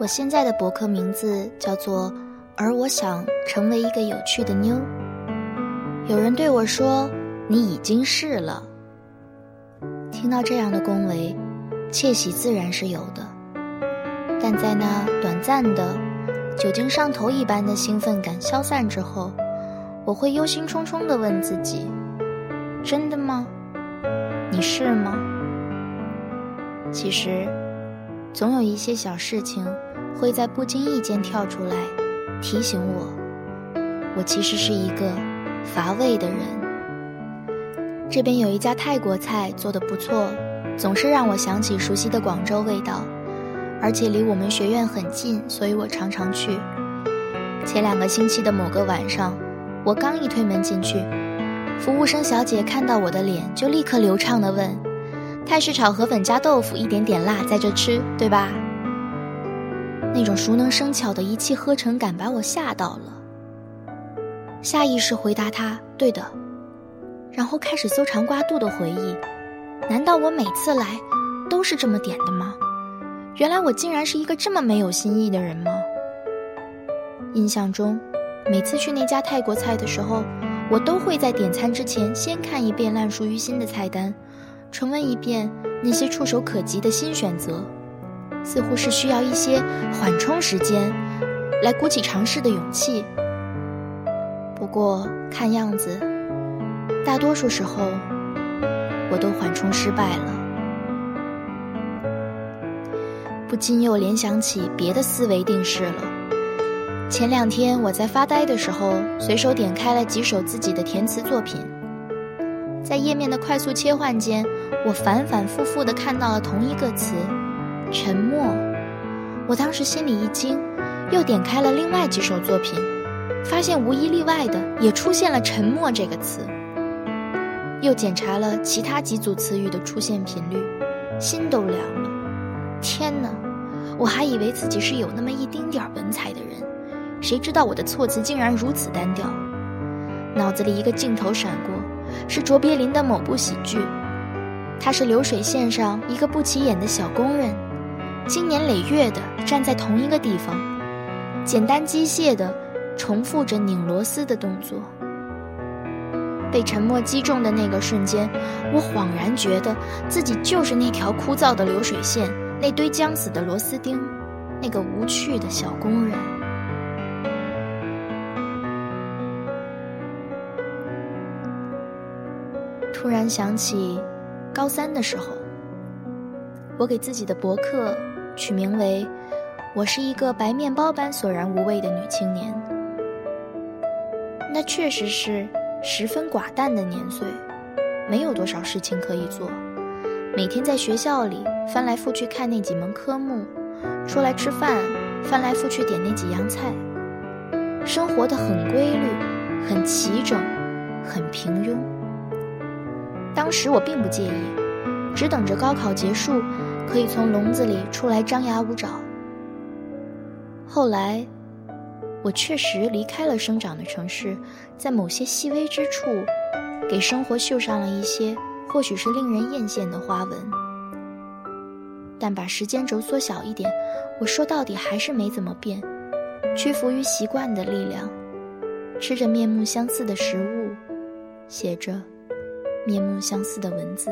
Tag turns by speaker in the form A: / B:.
A: 我现在的博客名字叫做“而我想成为一个有趣的妞”。有人对我说：“你已经是了。”听到这样的恭维，窃喜自然是有的，但在那短暂的、酒精上头一般的兴奋感消散之后，我会忧心忡忡地问自己：“真的吗？你是吗？”其实，总有一些小事情会在不经意间跳出来，提醒我，我其实是一个乏味的人。这边有一家泰国菜做的不错，总是让我想起熟悉的广州味道，而且离我们学院很近，所以我常常去。前两个星期的某个晚上，我刚一推门进去，服务生小姐看到我的脸，就立刻流畅地问。泰式炒河粉加豆腐，一点点辣，在这吃，对吧？那种熟能生巧的一气呵成感把我吓到了，下意识回答他：“对的。”然后开始搜肠刮肚的回忆，难道我每次来都是这么点的吗？原来我竟然是一个这么没有新意的人吗？印象中，每次去那家泰国菜的时候，我都会在点餐之前先看一遍烂熟于心的菜单。重温一遍那些触手可及的新选择，似乎是需要一些缓冲时间，来鼓起尝试的勇气。不过看样子，大多数时候我都缓冲失败了，不禁又联想起别的思维定式了。前两天我在发呆的时候，随手点开了几首自己的填词作品。在页面的快速切换间，我反反复复地看到了同一个词“沉默”。我当时心里一惊，又点开了另外几首作品，发现无一例外的也出现了“沉默”这个词。又检查了其他几组词语的出现频率，心都凉了。天哪！我还以为自己是有那么一丁点儿文采的人，谁知道我的措辞竟然如此单调。脑子里一个镜头闪过。是卓别林的某部喜剧，他是流水线上一个不起眼的小工人，经年累月的站在同一个地方，简单机械的重复着拧螺丝的动作。被沉默击中的那个瞬间，我恍然觉得自己就是那条枯燥的流水线，那堆将死的螺丝钉，那个无趣的小工人。突然想起，高三的时候，我给自己的博客取名为“我是一个白面包般索然无味的女青年”。那确实是十分寡淡的年岁，没有多少事情可以做，每天在学校里翻来覆去看那几门科目，出来吃饭翻来覆去点那几样菜，生活的很规律，很齐整，很平庸。当时我并不介意，只等着高考结束，可以从笼子里出来张牙舞爪。后来，我确实离开了生长的城市，在某些细微之处，给生活绣上了一些或许是令人艳羡的花纹。但把时间轴缩小一点，我说到底还是没怎么变，屈服于习惯的力量，吃着面目相似的食物，写着。面目相似的文字。